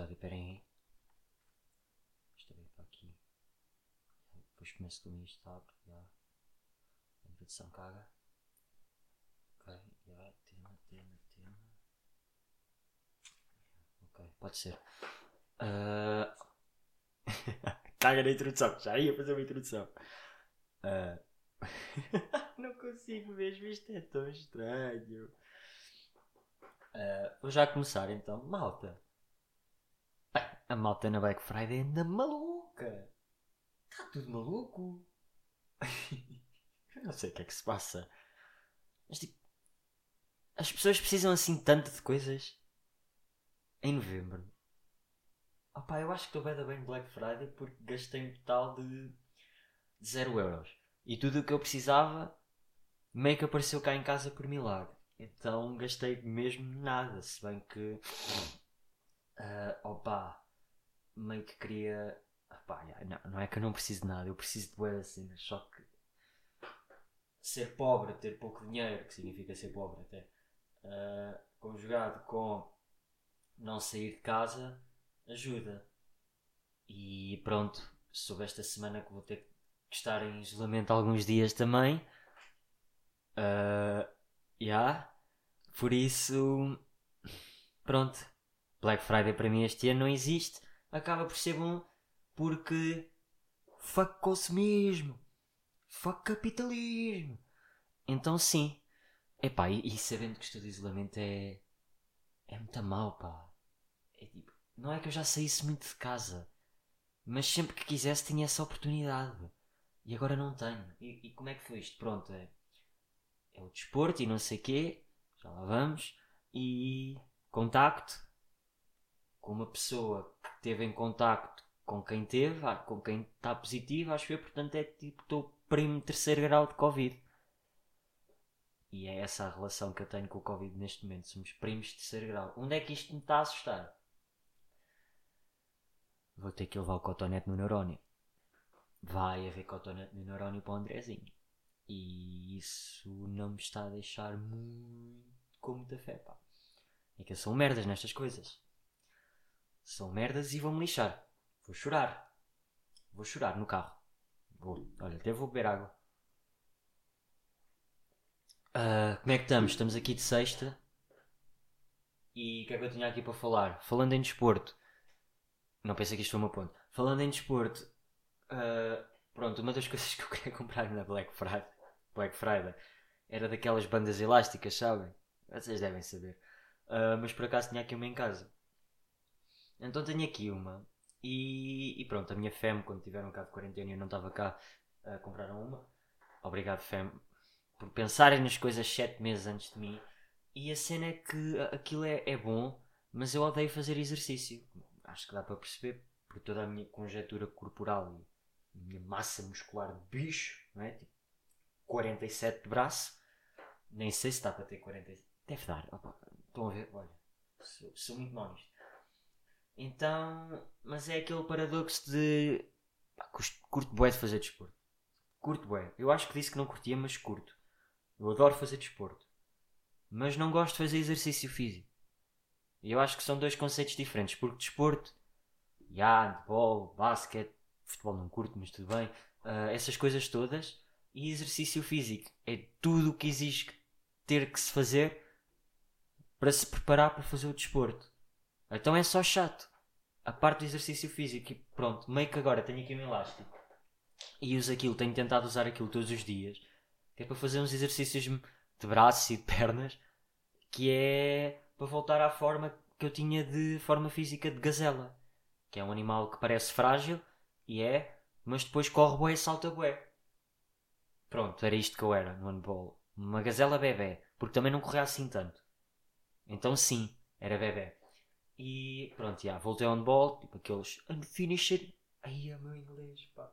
episódio, esperem aí. Deixa ver para aqui. Depois começo com isto, tá? Já. A introdução caga. Ok, já. Tema, tema, tema. Ok, pode ser. Ah, caga na introdução, já ia fazer uma introdução. Ah, Não consigo mesmo, isto é tão estranho. Ah, vou já começar então, malta. A malta na Black Friday anda maluca. Está tudo maluco. Eu não sei o que é que se passa. Mas tipo, as pessoas precisam assim tanto de coisas em novembro. Opá, eu acho que estou bem da bem Black Friday porque gastei um total de 0 euros. E tudo o que eu precisava meio que apareceu cá em casa por milagre. Então gastei mesmo nada. Se bem que. Ah, opa, meio que queria. Opá, não, não é que eu não preciso de nada, eu preciso de boas cenas. Só que. Ser pobre, ter pouco dinheiro, que significa ser pobre até, ah, conjugado com não sair de casa, ajuda. E pronto, soube esta semana que vou ter que estar em isolamento alguns dias também. Ah, já. Por isso, pronto. Black Friday para mim este ano não existe. Acaba por ser bom porque fuck consumismo. Fuck capitalismo. Então sim. Epá, e, e sabendo que estou de isolamento é. É muito mal, pá. É tipo. Não é que eu já saísse muito de casa. Mas sempre que quisesse tinha essa oportunidade. E agora não tenho. E, e como é que foi isto? Pronto, é. É o desporto e não sei quê. Já lá vamos. E contacto com uma pessoa que teve em contacto com quem teve, ah, com quem está positivo, acho eu, portanto é tipo estou primo terceiro grau de Covid. E é essa a relação que eu tenho com o Covid neste momento. Somos primos terceiro grau. Onde é que isto me está a assustar? Vou ter que levar o cotonete no neurónio. Vai haver cotonete no neurónio para o Andrezinho. E isso não me está a deixar muito com muita fé, pá. É que eu sou merdas nestas coisas. São merdas e vou-me lixar. Vou chorar. Vou chorar no carro. Vou. Olha, até vou beber água. Ah, como é que estamos? Estamos aqui de sexta. E o que é que eu tinha aqui para falar? Falando em desporto. Não pensei que isto foi uma ponte. Falando em desporto. ah, pronto, uma das coisas que eu queria comprar na Black Friday, Black Friday era daquelas bandas elásticas, sabem? Vocês devem saber. Ah, mas por acaso tinha aqui uma em casa. Então tenho aqui uma. E, e pronto, a minha fam, quando tiveram cá de quarentena e eu não estava cá, ah, compraram uma. Obrigado, fam, por pensarem nas coisas 7 meses antes de mim. E a cena é que aquilo é, é bom, mas eu odeio fazer exercício. Acho que dá para perceber, por toda a minha conjetura corporal e minha massa muscular de bicho, não é? Tipo, 47 de braço. Nem sei se dá para ter 47. Deve dar. Opa, estão a ver? Olha, sou, sou muito mau nisto. Então, mas é aquele paradoxo de. Pá, curto bué de fazer desporto. Curto bué. Eu acho que disse que não curtia, mas curto. Eu adoro fazer desporto. Mas não gosto de fazer exercício físico. E eu acho que são dois conceitos diferentes. Porque desporto, já, handball, basquete, futebol não curto, mas tudo bem. ah, essas coisas todas. E exercício físico. É tudo o que existe ter que se fazer para se preparar para fazer o desporto. Então é só chato. A parte do exercício físico. E pronto, meio que agora tenho aqui um elástico. E uso aquilo, tenho tentado usar aquilo todos os dias. Que é para fazer uns exercícios de braços e de pernas. Que é para voltar à forma que eu tinha de forma física de gazela. Que é um animal que parece frágil. E é. Mas depois corre bué e salta bué. Pronto, era isto que eu era no handball. Uma gazela bebê. Porque também não corria assim tanto. Então sim, era bebê. E pronto, já, voltei ao handball, tipo aqueles unfinished. Ai, é meu inglês, pá.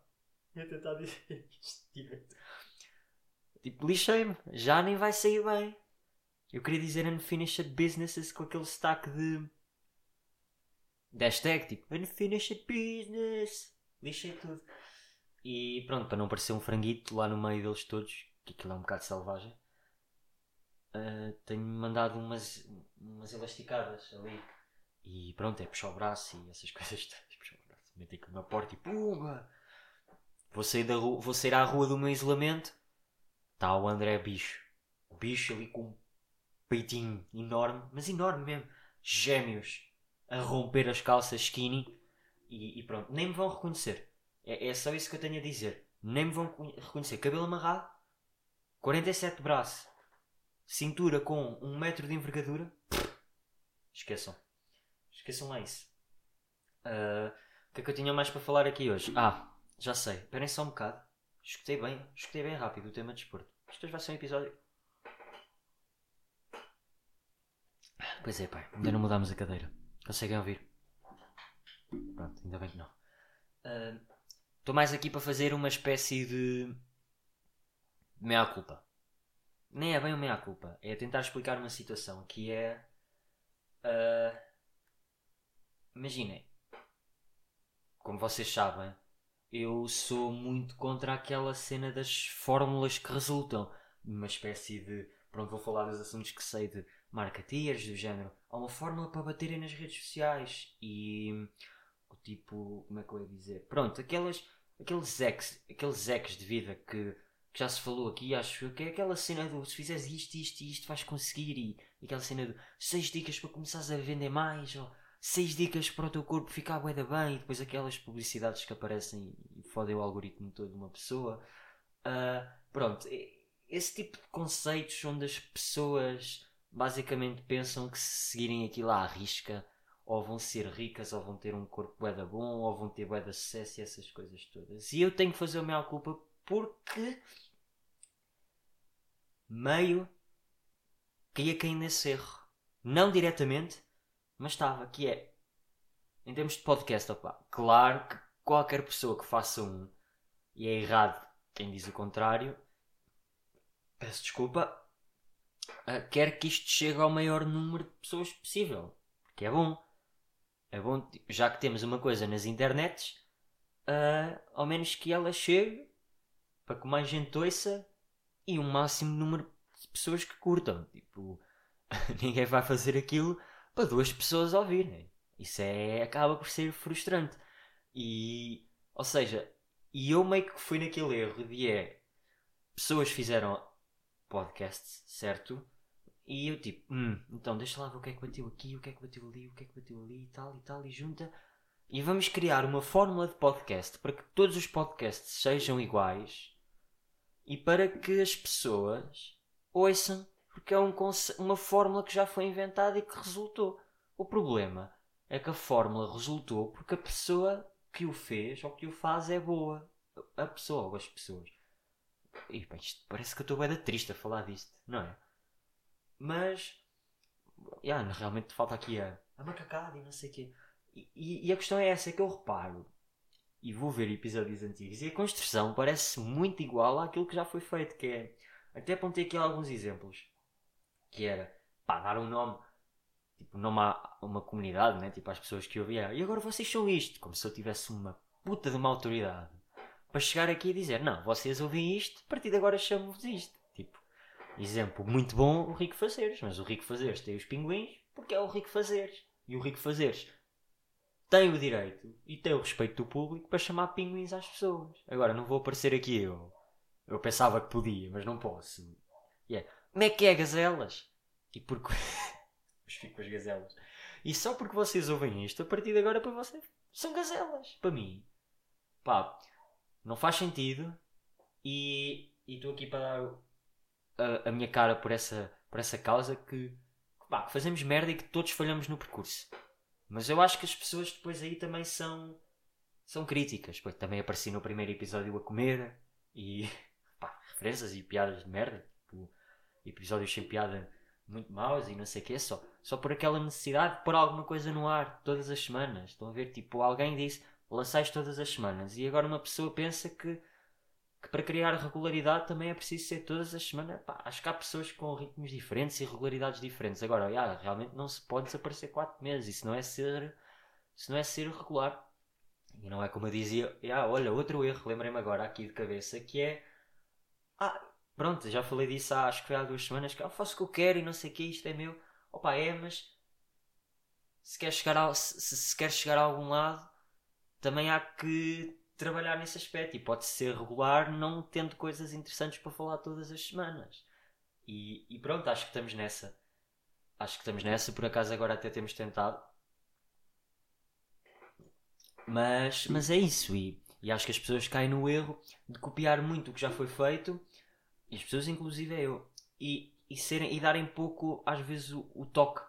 Eu tentar dizer isto direito. Tipo, lixei-me, já nem vai sair bem. Eu queria dizer unfinished businesses com aquele sotaque de. de hashtag, tipo, unfinished business. Lixei tudo. E pronto, para não parecer um franguito lá no meio deles todos, que aquilo é um bocado selvagem, ah, tenho mandado umas, umas elasticadas ali. E pronto, é puxar o braço e essas coisas. Puxar o braço, meter aqui na porta e pumba! Vou sair, da rua, vou sair à rua do meu isolamento. Está o André bicho. O bicho ali com um peitinho enorme, mas enorme mesmo. Gêmeos. A romper as calças skinny. E, e pronto, nem me vão reconhecer. É, é só isso que eu tenho a dizer. Nem me vão reconhecer. Cabelo amarrado. 47 de braço. Cintura com 1 um metro de envergadura. Esqueçam. Esqueçam lá isso. Uh, o que é que eu tinha mais para falar aqui hoje? Ah, já sei. Esperem só um bocado. Escutei bem. Escutei bem rápido o tema de desporto. Isto vai ser um episódio. Pois é, pai. Ainda não mudámos a cadeira. Conseguem ouvir? Pronto, ainda bem que não. Estou uh, mais aqui para fazer uma espécie de. meia-culpa. Nem é bem uma meia-culpa. É tentar explicar uma situação que é. Uh, Imaginem. Como vocês sabem, eu sou muito contra aquela cena das fórmulas que resultam. Uma espécie de. Pronto, vou falar dos assuntos que sei de marketeers, do género. Há uma fórmula para baterem nas redes sociais e. O tipo. Como é que eu ia dizer? Pronto, aquelas. Aqueles ex, aqueles ex de vida que, que já se falou aqui, acho que é aquela cena do se fizeres isto, isto e isto vais conseguir e, aquela cena do 6 dicas para começares a vender mais ou 6 dicas para o teu corpo ficar bué bem e depois aquelas publicidades que aparecem e fodem o algoritmo todo de uma pessoa. Uh, pronto, esse tipo de conceitos onde as pessoas basicamente pensam que se seguirem aquilo à risca ou vão ser ricas ou vão ter um corpo bué bom ou vão ter bué de sucesso e essas coisas todas. E eu tenho que fazer a minha culpa porque meio que ia cair nesse erro. Não diretamente, mas estava, que é, em termos de podcast, opa, claro que qualquer pessoa que faça um, e é errado quem diz o contrário, peço desculpa, uh, quer que isto chegue ao maior número de pessoas possível. Porque é bom. É bom, já que temos uma coisa nas internets, uh, ao menos que ela chegue para que mais gente ouça e um máximo número de pessoas que curtam. Tipo, ninguém vai fazer aquilo para duas pessoas ouvirem. Isso é, acaba por ser frustrante. E, ou seja, e eu meio que fui naquele erro de é, pessoas fizeram podcasts, certo? E eu tipo, hum, então deixa lá ver o que é que bateu aqui, o que é que bateu ali, o que é que bateu ali e tal e tal e junta. E vamos criar uma fórmula de podcast para que todos os podcasts sejam iguais e para que as pessoas ouçam porque é um uma fórmula que já foi inventada e que resultou. O problema é que a fórmula resultou porque a pessoa que o fez ou que o faz é boa. A pessoa ou as pessoas. E, isto parece que eu estou bem triste a falar disto, não é? Mas. Yeah, realmente falta aqui a, a macacada e não sei o quê. E, e, e, a questão é essa: é que eu reparo e vou ver episódios antigos e a construção parece muito igual àquilo que já foi feito. Que é. Até apontei aqui alguns exemplos que era pá, dar um nome, tipo, nome a uma comunidade, né? tipo, às pessoas que ouviam, e agora vocês são isto, como se eu tivesse uma puta de uma autoridade para chegar aqui e dizer, não, vocês ouvem isto, a partir de agora chamam-vos isto. Tipo, exemplo muito bom, o Rico Fazeres, mas o Rico Fazeres tem os pinguins porque é o Rico Fazeres. E o Rico Fazeres tem o direito e tem o respeito do público para chamar pinguins às pessoas. Agora, não vou aparecer aqui eu. Eu pensava que podia, mas não posso. Yeah. Como é que é gazelas? E porque. Mas fico com as gazelas. E só porque vocês ouvem isto, a partir de agora para vocês são gazelas. Para mim. Pá, não faz sentido. E estou aqui para dar a, a, minha cara por essa, por essa causa que, pá, fazemos merda e que todos falhamos no percurso. Mas eu acho que as pessoas depois aí também são, são críticas. Porque também apareci no primeiro episódio a comer e pá, referências e piadas de merda episódios sem piada muito maus e não sei o quê, só, só por aquela necessidade de pôr alguma coisa no ar todas as semanas. Estão a ver? Tipo, alguém disse lançais todas as semanas e agora uma pessoa pensa que, que para criar regularidade também é preciso ser todas as semanas. Pá, acho que há pessoas com ritmos diferentes e regularidades diferentes. Agora, yeah, realmente não se pode desaparecer 4 meses, isso não é ser, isso não é ser regular. E não é como eu dizia, yeah, olha, outro erro, lembrei-me agora aqui de cabeça, que é. Ah, Pronto, já falei disso há, acho que há duas semanas, que eu ah, faço o que eu quero e não sei o que, isto é meu. Opa, é, mas se quer chegar a, se, se quer chegar a algum lado, também há que trabalhar nesse aspecto e pode ser regular não tendo coisas interessantes para falar todas as semanas. E, e pronto, acho que estamos nessa. Acho que estamos nessa, por acaso agora até temos tentado. Mas, mas é isso, e, e acho que as pessoas caem no erro de copiar muito o que já foi feito, e as pessoas, inclusive eu, e, e, serem, e darem pouco, às vezes, o, o toque,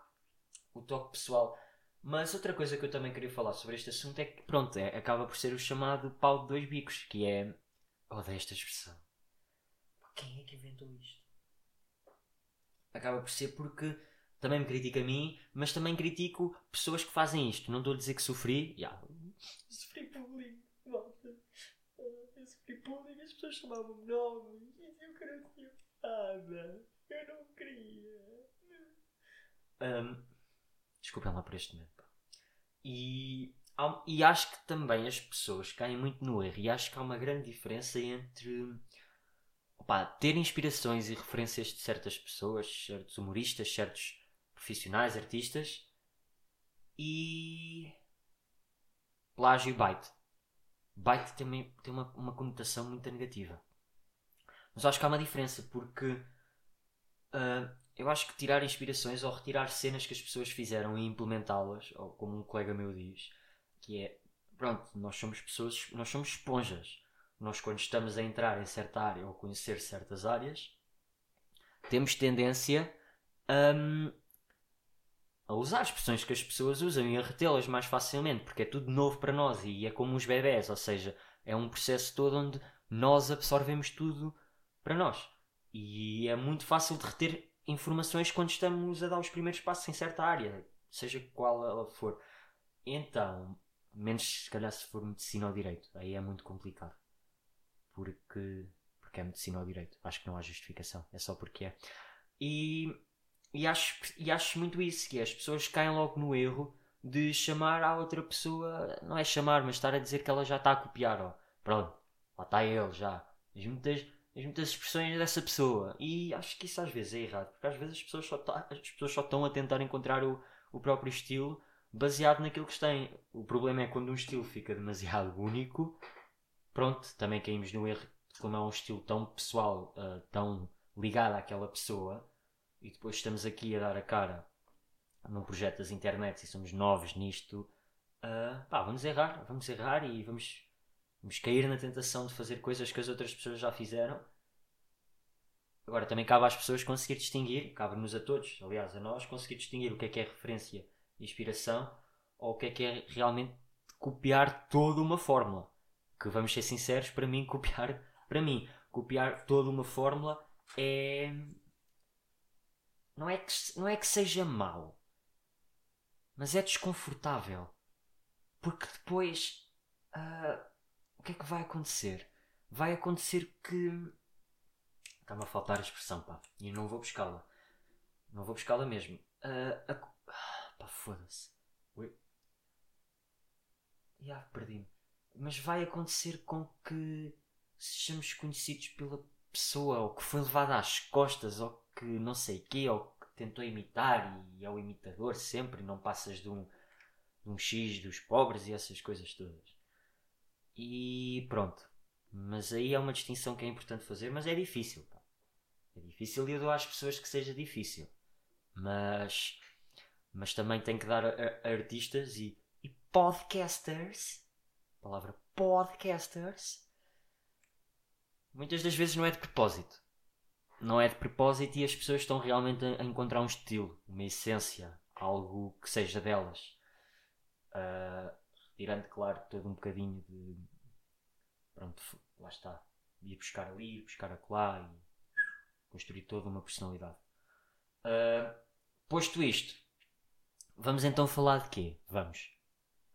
o toque pessoal. Mas outra coisa que eu também queria falar sobre este assunto é que, pronto, é, acaba por ser o chamado pau de dois bicos, que é. Odeio esta expressão. Quem é que inventou isto? Acaba por ser porque também me critica a mim, mas também critico pessoas que fazem isto. Não estou a dizer que sofri. Yeah. Sofri bullying. Bullying, as pessoas chamavam-me nome. E eu queria dizer nada. Eu não queria. Um, desculpem lá por este momento. E, e acho que também as pessoas caem muito no erro. E acho que há uma grande diferença entre ter inspirações e referências de certas pessoas, certos humoristas, certos profissionais, artistas e plágio e bite. Bite tem, tem uma, uma conotação muito negativa. Mas acho que há uma diferença porque uh, eu acho que tirar inspirações ou retirar cenas que as pessoas fizeram e implementá-las, ou como um colega meu diz, que é pronto, nós somos pessoas, nós somos esponjas. Nós quando estamos a entrar em certa área ou conhecer certas áreas, temos tendência a, a usar expressões que as pessoas usam e a retê-las mais facilmente, porque é tudo novo para nós e é como os bebés, ou seja, é um processo todo onde nós absorvemos tudo para nós. E é muito fácil de reter informações quando estamos a dar os primeiros passos em certa área, seja qual ela for. Então, menos se calhar se for medicina ou direito, aí é muito complicado. Porque, porque é medicina ou direito. Acho que não há justificação, é só porque é. E e acho, e acho muito isso, que é, as pessoas caem logo no erro de chamar a outra pessoa, não é chamar, mas estar a dizer que ela já está a copiar, ó. Pronto, lá está ele já. Diz muitas, diz muitas expressões dessa pessoa. E acho que isso às vezes é errado, porque às vezes as pessoas só, tá, as pessoas só estão a tentar encontrar o, o próprio estilo baseado naquilo que têm. O problema é quando um estilo fica demasiado único, pronto, também caímos no erro como é um estilo tão pessoal, uh, tão ligado àquela pessoa e depois estamos aqui a dar a cara num projeto das internets e somos novos nisto, uh, pá, vamos errar, vamos errar e vamos, vamos cair na tentação de fazer coisas que as outras pessoas já fizeram. Agora também cabe às pessoas conseguir distinguir, cabe-nos a todos, aliás a nós, conseguir distinguir o que é que é referência e inspiração ou o que é que é realmente copiar toda uma fórmula. Que vamos ser sinceros, para mim, copiar, para mim, copiar toda uma fórmula é não é que, não é que seja mau, mas é desconfortável. Porque depois. Uh, o que é que vai acontecer? Vai acontecer que. Está-me a faltar a expressão, pá. E não vou buscá-la. Não vou buscá-la mesmo. Uh, a... ah, pá, foda-se. Ui. Já, perdi-me. Mas vai acontecer com que sejamos conhecidos pela pessoa, ou que foi levada às costas, ou que não sei quê, ou que tentou imitar e é o imitador sempre, não passas de um, de um X dos pobres e essas coisas todas. E pronto. Mas aí é uma distinção que é importante fazer, mas é difícil. Pá. É difícil e eu dou às pessoas que seja difícil. Mas, mas também tem que dar a, a artistas e, e podcasters. A palavra podcasters. Muitas das vezes não é de propósito não é de propósito e as pessoas estão realmente a, encontrar um estilo, uma essência, algo que seja delas. Uh, claro, todo um bocadinho de. Pronto, lá está. Ir buscar ali, ir buscar acolá e construir toda uma personalidade. Uh, posto isto, vamos então falar de quê? Vamos.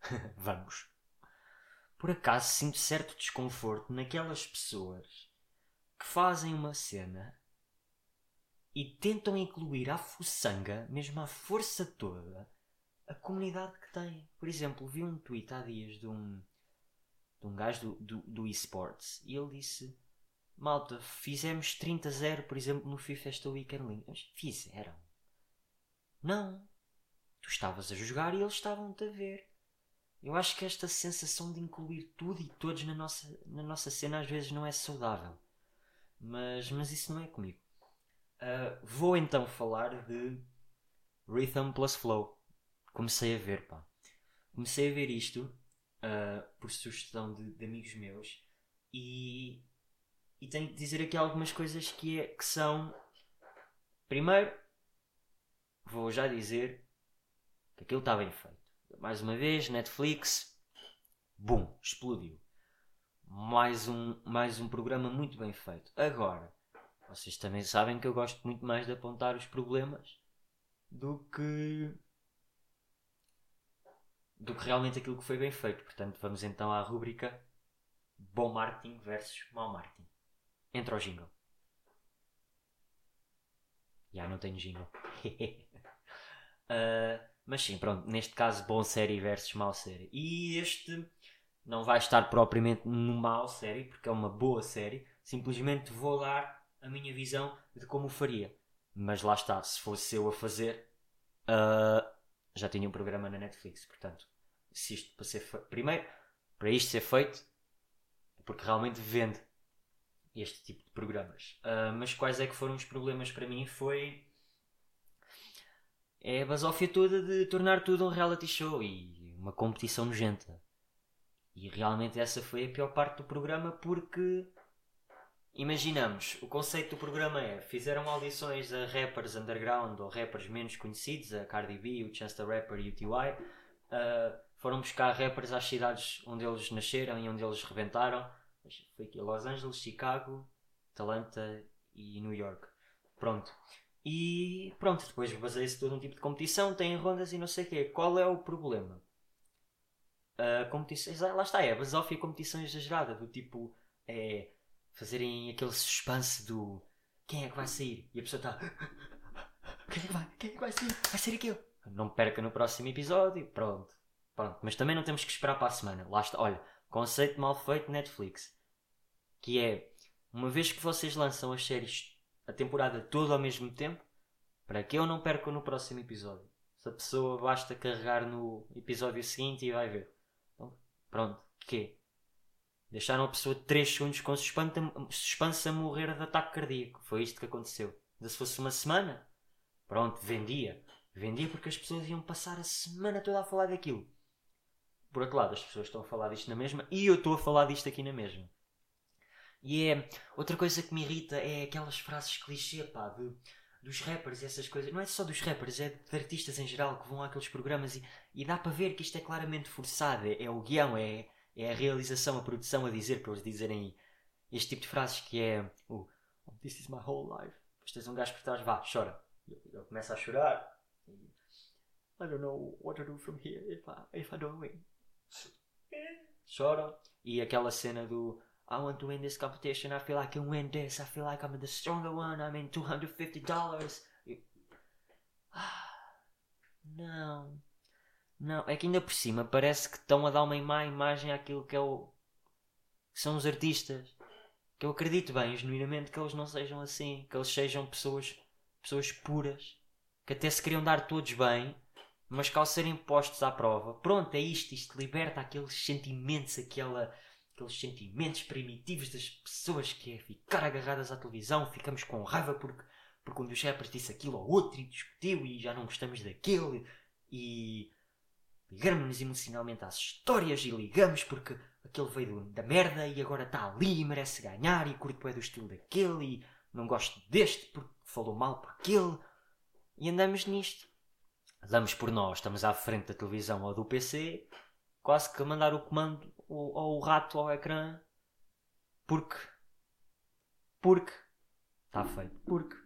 vamos. Por acaso sinto certo desconforto naquelas pessoas que fazem uma cena e tentam incluir à fuçanga, mesmo à força toda, a comunidade que têm. Por exemplo, vi um tweet há dias de um, de um gajo do, do, do esports e ele disse: Malta, fizemos 30-0, por exemplo, no FIFA esta Weekend. Mas fizeram? Não. tu estavas a jogar e eles estavam-te a ver. Eu acho que esta sensação de incluir tudo e todos na nossa, na nossa cena às vezes não é saudável. Mas, mas isso não é comigo. Uh, vou então falar de Rhythm plus Flow. Comecei a ver, pá. Comecei a ver isto uh, por sugestão de, de, amigos meus e, e tenho que dizer aqui algumas coisas que, é, que são. Primeiro, vou já dizer que aquilo está bem feito. Mais uma vez, Netflix, bum, explodiu. Mais um, mais um programa muito bem feito. Agora, vocês também sabem que eu gosto muito mais de apontar os problemas do que do que realmente aquilo que foi bem feito. Portanto, vamos então à rúbrica Bom marketing versus mau marketing. Entra o jingle. Já não tenho jingle. uh, mas sim, pronto. Neste caso, bom série versus mau série. E este não vai estar propriamente no mau série, porque é uma boa série. Simplesmente vou dar a minha visão de como o faria. Mas lá está, se fosse eu a fazer, uh, já tinha um programa na Netflix. Portanto, se isto para ser primeiro, para isto ser feito, porque realmente vende este tipo de programas. Uh, mas quais é que foram os problemas para mim? Foi é a basófia toda de tornar tudo um reality show e uma competição nojenta. E realmente essa foi a pior parte do programa porque imaginamos, o conceito do programa é fizeram audições a rappers underground ou rappers menos conhecidos, a Cardi B, o Chance the Rapper e o T.Y. Uh, foram buscar rappers às cidades onde eles nasceram e onde eles rebentaram. Foi aqui Los Angeles, Chicago, Atlanta e New York. Pronto. E pronto, depois baseia-se todo um tipo de competição, tem rondas e não sei o quê. Qual é o problema? A competição, lá está, é basófia competição exagerada, do tipo, é fazerem aquele suspense do quem é que vai sair? E a pessoa está quem é que vai? Quem é que vai sair? Vai ser aquele. Não perca no próximo episódio, pronto. Pronto, mas também não temos que esperar para a semana. Lá está, olha, conceito mal feito Netflix. Que é, uma vez que vocês lançam as séries a temporada toda ao mesmo tempo, para que eu não perca no próximo episódio. Se a pessoa basta carregar no episódio seguinte e vai ver. Então, pronto, que Deixaram a pessoa 3 segundos com suspense a morrer de ataque cardíaco. Foi isto que aconteceu. Se fosse uma semana, pronto, vendia. Vendia porque as pessoas iam passar a semana toda a falar daquilo. Por outro lado, as pessoas estão a falar disto na mesma e eu estou a falar disto aqui na mesma. E é. Outra coisa que me irrita é aquelas frases clichê, pá, de, dos rappers e essas coisas. Não é só dos rappers, é de artistas em geral que vão àqueles programas e, e dá para ver que isto é claramente forçado. É, é o guião, é, é a realização, a produção a dizer para eles dizerem este tipo de frases que é o oh, This is my whole life. Depois tens um gajo por trás, vá, chora. Ele começa a chorar. I don't know what to do from here if I, if I don't win. Choram. E aquela cena do I want to win this competition. I feel I can win this. I feel like I'm the stronger one. I'm in $250. Ah, não. Não, é que ainda por cima parece que estão a dar uma má imagem àquilo que é o. que são os artistas. Que eu acredito bem, genuinamente, que eles não sejam assim. Que eles sejam pessoas, pessoas puras. Que até se queriam dar todos bem. Mas que ao serem postos à prova, pronto, é isto. Isto liberta aqueles sentimentos, aquela aqueles sentimentos primitivos das pessoas que é ficar agarradas à televisão, ficamos com raiva porque, porque um dos rappers disse aquilo ao outro e discutiu e já não gostamos daquele e ligamos-nos emocionalmente às histórias e ligamos porque aquele veio da merda e agora está ali e merece ganhar e curto é do estilo daquele e não gosto deste porque falou mal para aquele. E andamos nisto. Damos por nós, estamos à frente da televisão ou do PC, quase que a mandar o comando ou, ou o rato ao ecrã. Porque porque está feito porque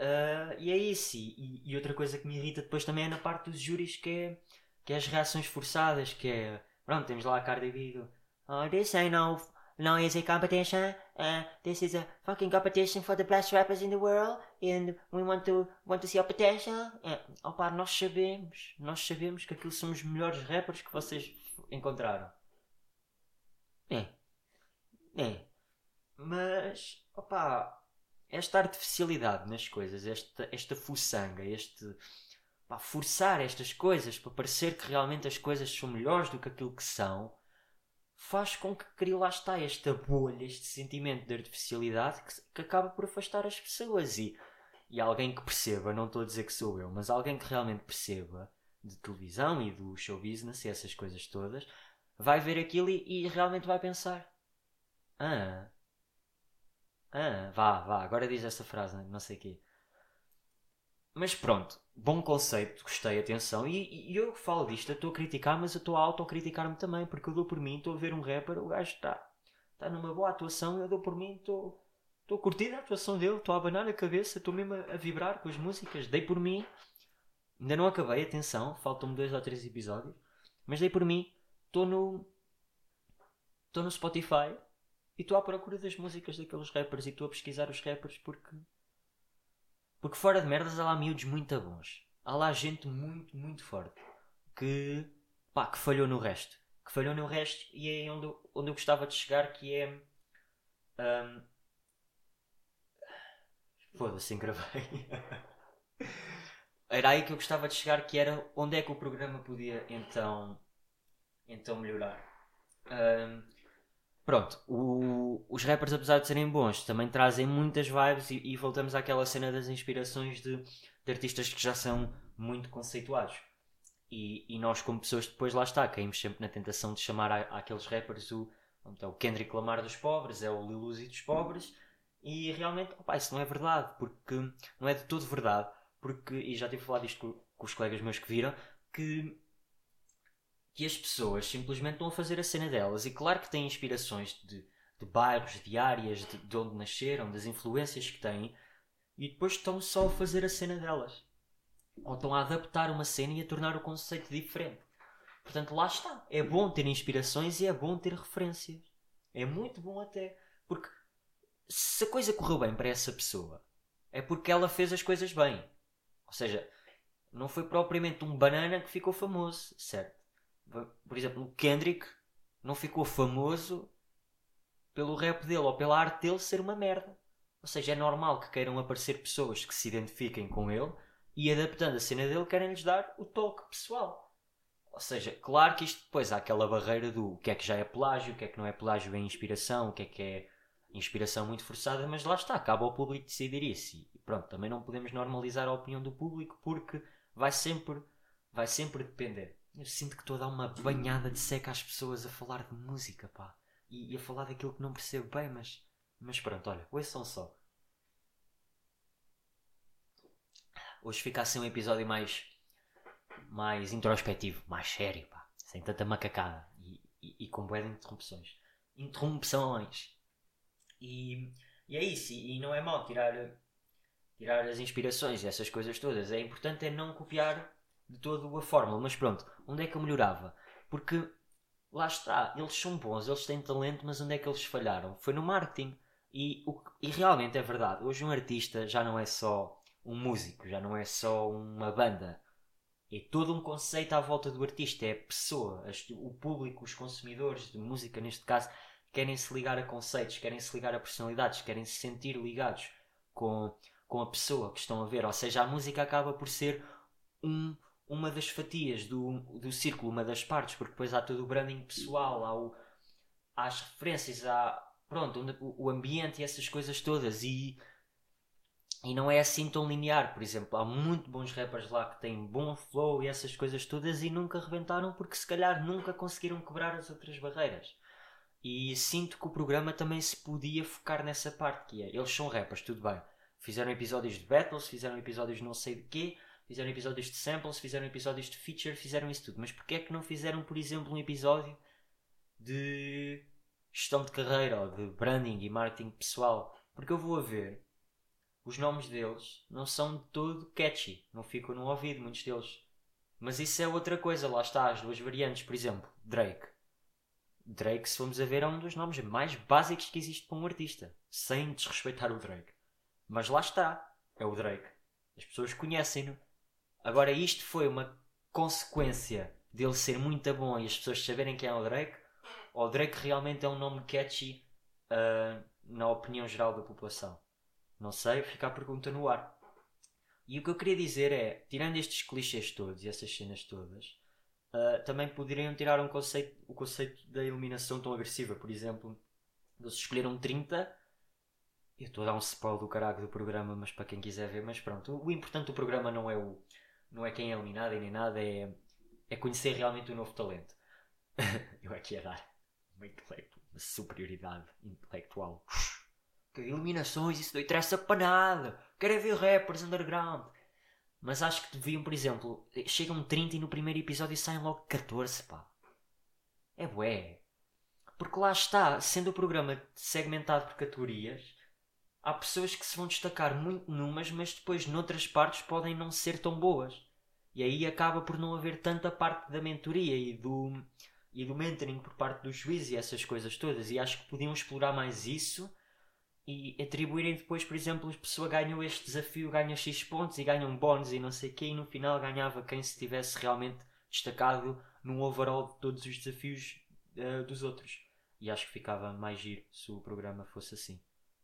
uh, e é isso e, e, outra coisa que me irrita depois também é na parte dos júris que é, que é as reações forçadas que é pronto temos lá a Cardi B oh this ain't no no easy competition uh, this is a fucking competition for the best rappers in the world and we want to want to see a potential uh, opa, nós sabemos nós sabemos que aquilo são os melhores rappers que vocês encontraram. É. É. Mas, opá, esta artificialidade nas coisas, esta, esta fuçanga, este. pá, forçar estas coisas para parecer que realmente as coisas são melhores do que aquilo que são, faz com que crie lá está esta bolha, este sentimento de artificialidade que, que acaba por afastar as pessoas. E, e alguém que perceba, não estou a dizer que sou eu, mas alguém que realmente perceba de televisão e do show business e essas coisas todas, vai ver aquilo e, e realmente vai pensar: Ah, ah, vá, vá, agora diz essa frase, não sei o quê. Mas pronto, bom conceito, gostei, atenção. E, e eu falo disto, eu estou a criticar, mas eu estou a autocriticar-me também, porque eu dou por mim, estou a ver um rapper, o gajo está tá numa boa atuação, eu dou por mim, estou a curtir a atuação dele, estou a abanar a cabeça, estou mesmo a, a, vibrar com as músicas, dei por mim. Ainda não acabei, atenção, faltam-me dois ou três episódios, mas dei por mim, estou no. Estou no Spotify e estou à procura das músicas daqueles rappers e estou a pesquisar os rappers porque porque fora de merdas há lá miúdos muito bons. Há lá gente muito, muito forte. Que, pá, que falhou no resto. Que falhou no resto e é onde, onde eu gostava de chegar que é... Um... Foda-se, engravei. era aí que eu gostava de chegar que era onde é que o programa podia então, então melhorar. Um, Pronto, o, os rappers, apesar de serem bons, também trazem muitas vibes e, e voltamos àquela cena das inspirações de, de, artistas que já são muito conceituados. E, e, nós, como pessoas, depois lá está, caímos sempre na tentação de chamar a, àqueles rappers o, é o Kendrick Lamar dos pobres, é o Lil Uzi dos pobres, e realmente, opa, isso não é verdade, porque não é de todo verdade, porque, e já tive falado isto com, com os colegas meus que viram, que que as pessoas simplesmente estão a fazer a cena delas. E claro que têm inspirações de, de bairros, de áreas, de, de onde nasceram, das influências que têm, e depois estão só a fazer a cena delas. Ou estão a adaptar uma cena e a tornar o conceito diferente. Portanto, lá está. É bom ter inspirações e é bom ter referências. É muito bom até. Porque se a coisa correu bem para essa pessoa, é porque ela fez as coisas bem. Ou seja, não foi propriamente um banana que ficou famoso, certo? Por exemplo, o Kendrick não ficou famoso pelo rap dele ou pela arte dele ser uma merda. Ou seja, é normal que queiram aparecer pessoas que se identifiquem com ele e adaptando a cena dele querem-lhes dar o toque pessoal. Ou seja, claro que isto depois há aquela barreira do o que é que já é plágio, o que é que não é plágio é inspiração, o que é que é inspiração muito forçada, mas lá está, acaba o público decidir isso. E pronto, também não podemos normalizar a opinião do público porque vai sempre, vai sempre depender. Eu sinto que estou a dar uma banhada de seca às pessoas a falar de música, pá. E, e a falar daquilo que não percebo bem, mas. Mas pronto, olha, ouçam só. Hoje fica assim um episódio mais. mais introspectivo, mais sério, pá. Sem tanta macacada. E, e, e com boas interrupções. Interrupções. E, e é isso. E, e não é mal tirar. tirar as inspirações essas coisas todas. É importante é não copiar de toda a fórmula. Mas pronto, onde é que eu melhorava? Porque lá está, eles são bons, eles têm talento, mas onde é que eles falharam? Foi no marketing. E, o, e realmente é verdade, hoje um artista já não é só um músico, já não é só uma banda. É todo um conceito à volta do artista, é a pessoa, o público, os consumidores de música, neste caso, querem se ligar a conceitos, querem se ligar a personalidades, querem se sentir ligados com, com a pessoa que estão a ver. Ou seja, a música acaba por ser um, uma das fatias do, do círculo, uma das partes, porque depois há todo o branding pessoal, há, o, há as referências, há pronto, o, ambiente e essas coisas todas. E, e não é assim tão linear. Por exemplo, há muito bons rappers lá que têm bom flow e essas coisas todas e nunca rebentaram porque se calhar nunca conseguiram quebrar as outras barreiras. E sinto que o programa também se podia focar nessa parte, que é, eles são rappers, tudo bem. Fizeram episódios de battles, fizeram episódios de não sei de quê, fizeram episódios de samples, fizeram episódios de feature, fizeram isso tudo. Mas porquê é que não fizeram, por exemplo, um episódio de gestão de carreira ou de branding e marketing pessoal? Porque eu vou a ver, os nomes deles não são de todo catchy, não ficam no ouvido, muitos deles. Mas isso é outra coisa, lá está, as duas variantes, por exemplo, Drake. Drake, se formos a ver, é um dos nomes mais básicos que existe para um artista, sem desrespeitar o Drake. Mas lá está, é o Drake. As pessoas conhecem-no. Agora, isto foi uma consequência dele ser muito bom e as pessoas saberem quem é o Drake, ou o Drake realmente é um nome catchy uh, na opinião geral da população? Não sei, fica a pergunta no ar. E o que eu queria dizer é, tirando estes clichês todos e essas cenas todas, uh, também poderiam tirar um conceito, o conceito da eliminação tão agressiva. Por exemplo, eles escolheram 30. Eu estou a dar um spoiler do caralho do programa, mas para quem quiser ver, mas pronto. O importante do programa não é o não é quem é eliminado nem nada, é, é conhecer realmente o novo talento. eu aqui a dar uma, uma superioridade intelectual. Que eliminações, isso não interessa para nada. Quero é ver rappers underground. Mas acho que deviam, por exemplo, chegam 30 e no primeiro episódio saem logo 14, pá. É bué. Porque lá está, sendo o programa segmentado por categorias, há pessoas que se vão destacar muito numas, mas depois noutras partes podem não ser tão boas. E aí acaba por não haver tanta parte da mentoria e do, e do mentoring por parte do juiz e essas coisas todas. E acho que podiam explorar mais isso e atribuírem depois, por exemplo, a pessoa ganhou este desafio, ganha X pontos e ganha um bónus e não sei o quê, e no final ganhava quem se tivesse realmente destacado num overall de todos os desafios uh, dos outros. E acho que ficava mais giro se o programa fosse assim.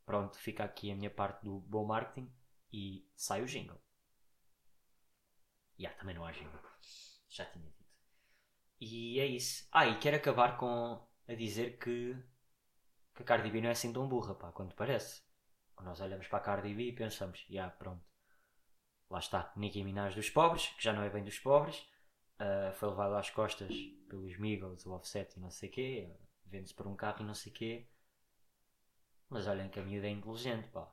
Pronto, fica aqui a minha parte do bom marketing e sai o jingle. Yeah, também não há jingle. Já tinha dito. E é isso. Ah, e quero acabar com a dizer que que a Cardi B não é assim tão burra, pá, quanto parece. Quando nós olhamos para a Cardi B e pensamos, já, yeah, pronto. Lá está, Nicki Minaj dos pobres, que já não é bem dos pobres, uh, foi levado às costas pelos Migos, o Offset e não sei o quê, vende-se por um carro e não sei o quê. Mas olhem que a miúda é inteligente, pá.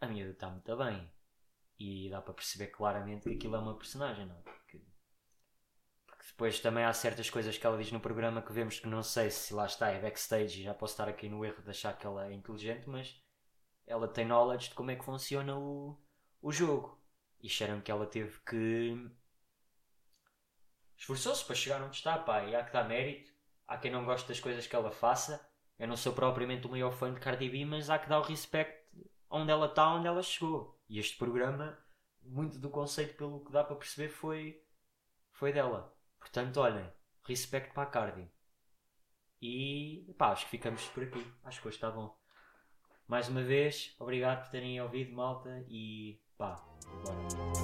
A miúda está muito bem. E dá para perceber claramente que aquilo é uma personagem, não? Porque depois também há certas coisas que ela diz no programa que vemos que não sei se lá está, é backstage e já posso estar aqui no erro de achar que ela é inteligente, mas ela tem knowledge de como é que funciona o, o jogo. E disseram que ela teve que. Esforçou-se para chegar onde está, pá, e há que dar mérito. Há quem não goste das coisas que ela faça. Eu não sou propriamente o maior fã de Cardi B, mas há que dar o respeito onde ela está, onde ela chegou. E este programa, muito do conceito, pelo que dá para perceber, foi, foi dela. Portanto, olhem, respeito para a Cardi. E pá, acho que ficamos por aqui. Acho que hoje está bom. Mais uma vez, obrigado por terem ouvido, malta. E pá, bora.